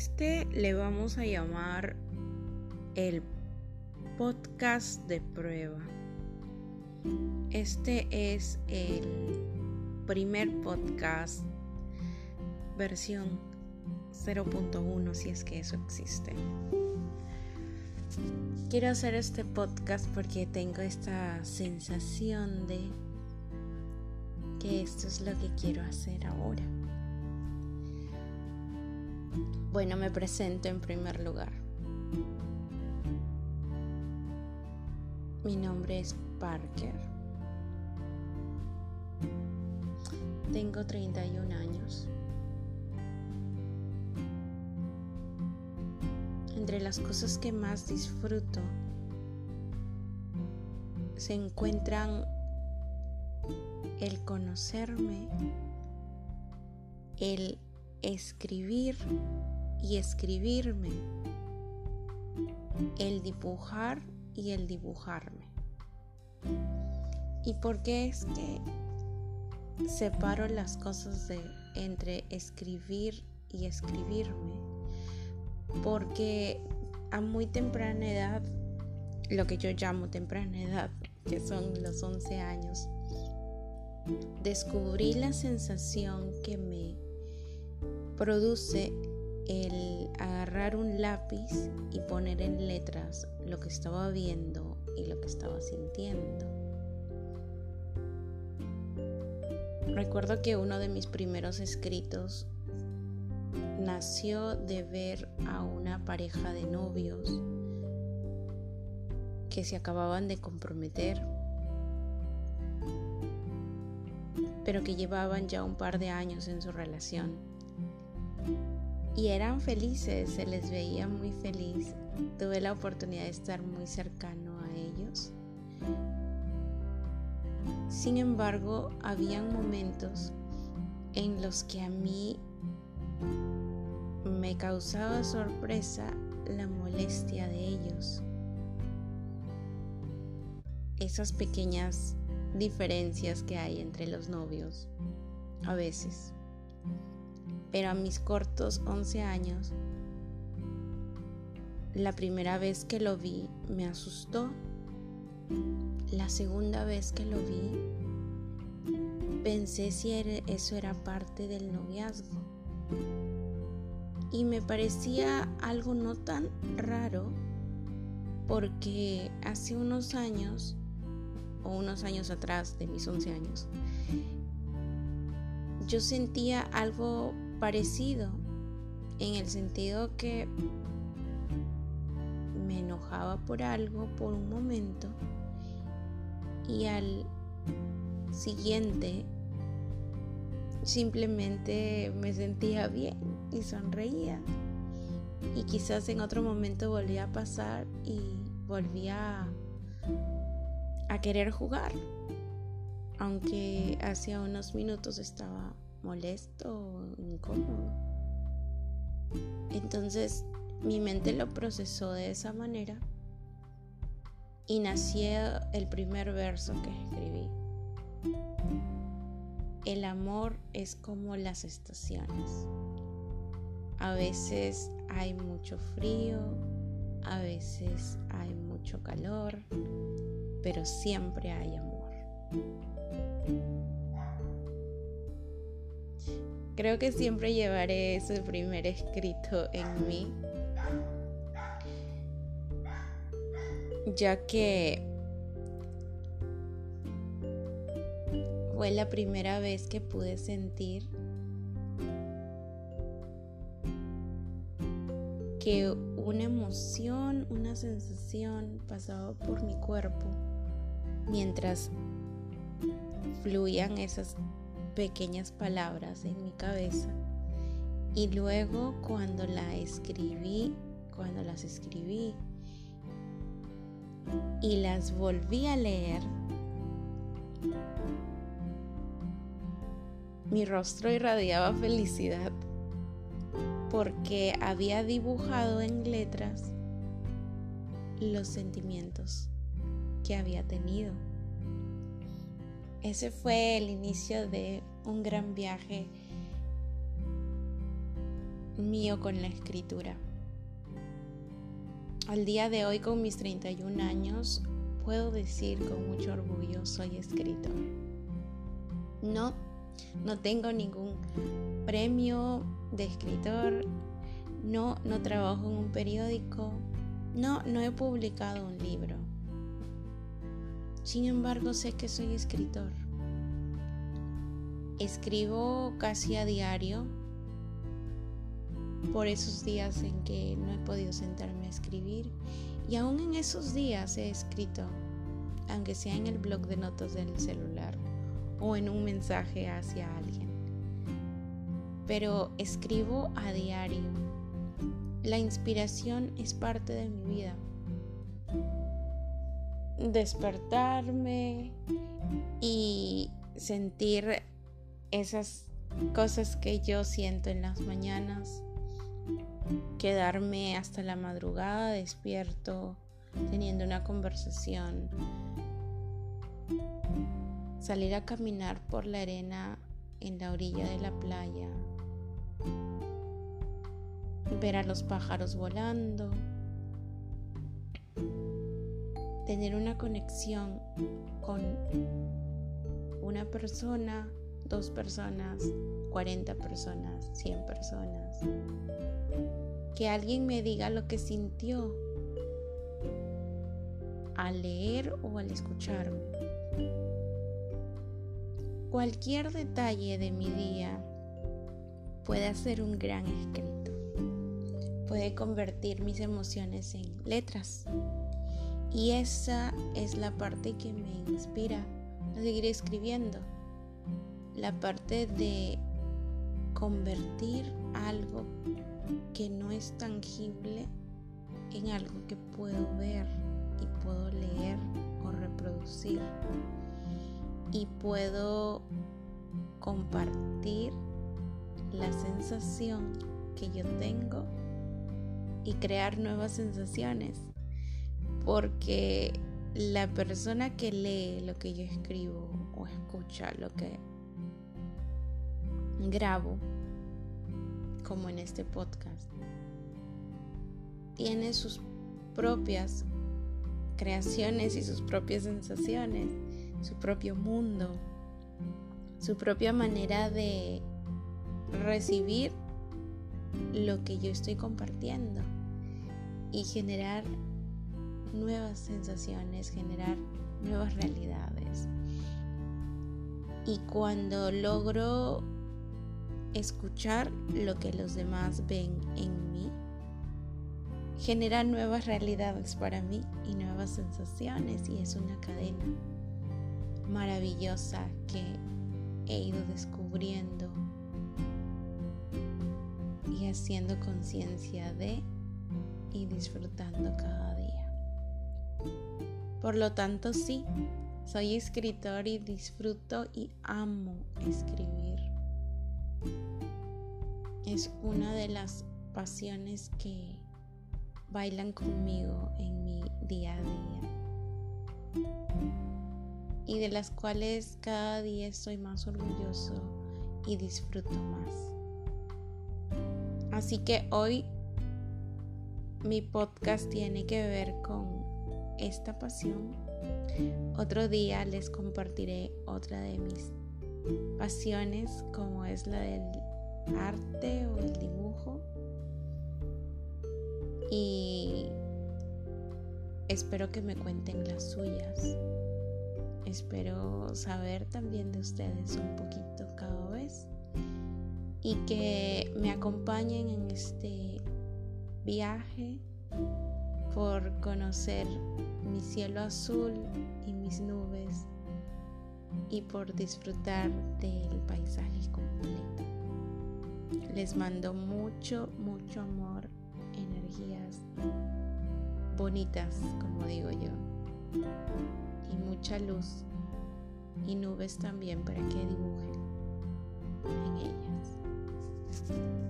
este le vamos a llamar el podcast de prueba. Este es el primer podcast versión 0.1 si es que eso existe. Quiero hacer este podcast porque tengo esta sensación de que esto es lo que quiero hacer ahora. Bueno, me presento en primer lugar. Mi nombre es Parker. Tengo 31 años. Entre las cosas que más disfruto se encuentran el conocerme, el escribir y escribirme, el dibujar y el dibujarme. ¿Y por qué es que separo las cosas de entre escribir y escribirme? Porque a muy temprana edad, lo que yo llamo temprana edad, que son los 11 años, descubrí la sensación que me produce el agarrar un lápiz y poner en letras lo que estaba viendo y lo que estaba sintiendo. Recuerdo que uno de mis primeros escritos nació de ver a una pareja de novios que se acababan de comprometer, pero que llevaban ya un par de años en su relación y eran felices, se les veía muy feliz. Tuve la oportunidad de estar muy cercano a ellos. Sin embargo, habían momentos en los que a mí me causaba sorpresa la molestia de ellos. Esas pequeñas diferencias que hay entre los novios a veces pero a mis cortos 11 años, la primera vez que lo vi me asustó. La segunda vez que lo vi, pensé si eso era parte del noviazgo. Y me parecía algo no tan raro porque hace unos años, o unos años atrás de mis 11 años, yo sentía algo parecido en el sentido que me enojaba por algo por un momento y al siguiente simplemente me sentía bien y sonreía. Y quizás en otro momento volvía a pasar y volvía a querer jugar aunque hacía unos minutos estaba molesto, incómodo. Entonces mi mente lo procesó de esa manera y nació el primer verso que escribí. El amor es como las estaciones. A veces hay mucho frío, a veces hay mucho calor, pero siempre hay amor. Creo que siempre llevaré ese primer escrito en mí, ya que fue la primera vez que pude sentir que una emoción, una sensación pasaba por mi cuerpo mientras fluían esas pequeñas palabras en mi cabeza y luego cuando la escribí, cuando las escribí y las volví a leer, mi rostro irradiaba felicidad porque había dibujado en letras los sentimientos que había tenido. Ese fue el inicio de un gran viaje mío con la escritura. Al día de hoy, con mis 31 años, puedo decir con mucho orgullo soy escritor. No, no tengo ningún premio de escritor, no, no trabajo en un periódico, no, no he publicado un libro. Sin embargo, sé que soy escritor. Escribo casi a diario por esos días en que no he podido sentarme a escribir y aún en esos días he escrito, aunque sea en el blog de notas del celular o en un mensaje hacia alguien. Pero escribo a diario. La inspiración es parte de mi vida. Despertarme y sentir esas cosas que yo siento en las mañanas. Quedarme hasta la madrugada despierto, teniendo una conversación, salir a caminar por la arena en la orilla de la playa, ver a los pájaros volando, tener una conexión con una persona, dos personas, 40 personas, 100 personas que alguien me diga lo que sintió al leer o al escucharme. Cualquier detalle de mi día puede hacer un gran escrito. Puede convertir mis emociones en letras. Y esa es la parte que me inspira a seguir escribiendo. La parte de convertir algo que no es tangible en algo que puedo ver y puedo leer o reproducir y puedo compartir la sensación que yo tengo y crear nuevas sensaciones porque la persona que lee lo que yo escribo o escucha lo que grabo como en este podcast. Tiene sus propias creaciones y sus propias sensaciones, su propio mundo, su propia manera de recibir lo que yo estoy compartiendo y generar nuevas sensaciones, generar nuevas realidades. Y cuando logro escuchar lo que los demás ven en mí genera nuevas realidades para mí y nuevas sensaciones y es una cadena maravillosa que he ido descubriendo y haciendo conciencia de y disfrutando cada día. Por lo tanto, sí, soy escritor y disfruto y amo escribir es una de las pasiones que bailan conmigo en mi día a día y de las cuales cada día estoy más orgulloso y disfruto más. Así que hoy mi podcast tiene que ver con esta pasión. Otro día les compartiré otra de mis pasiones como es la del arte o el dibujo. Y espero que me cuenten las suyas. Espero saber también de ustedes un poquito cada vez y que me acompañen en este viaje por conocer mi cielo azul y mis nubes y por disfrutar del paisaje completo. Les mando mucho, mucho amor, energías bonitas, como digo yo, y mucha luz y nubes también para que dibujen en ellas.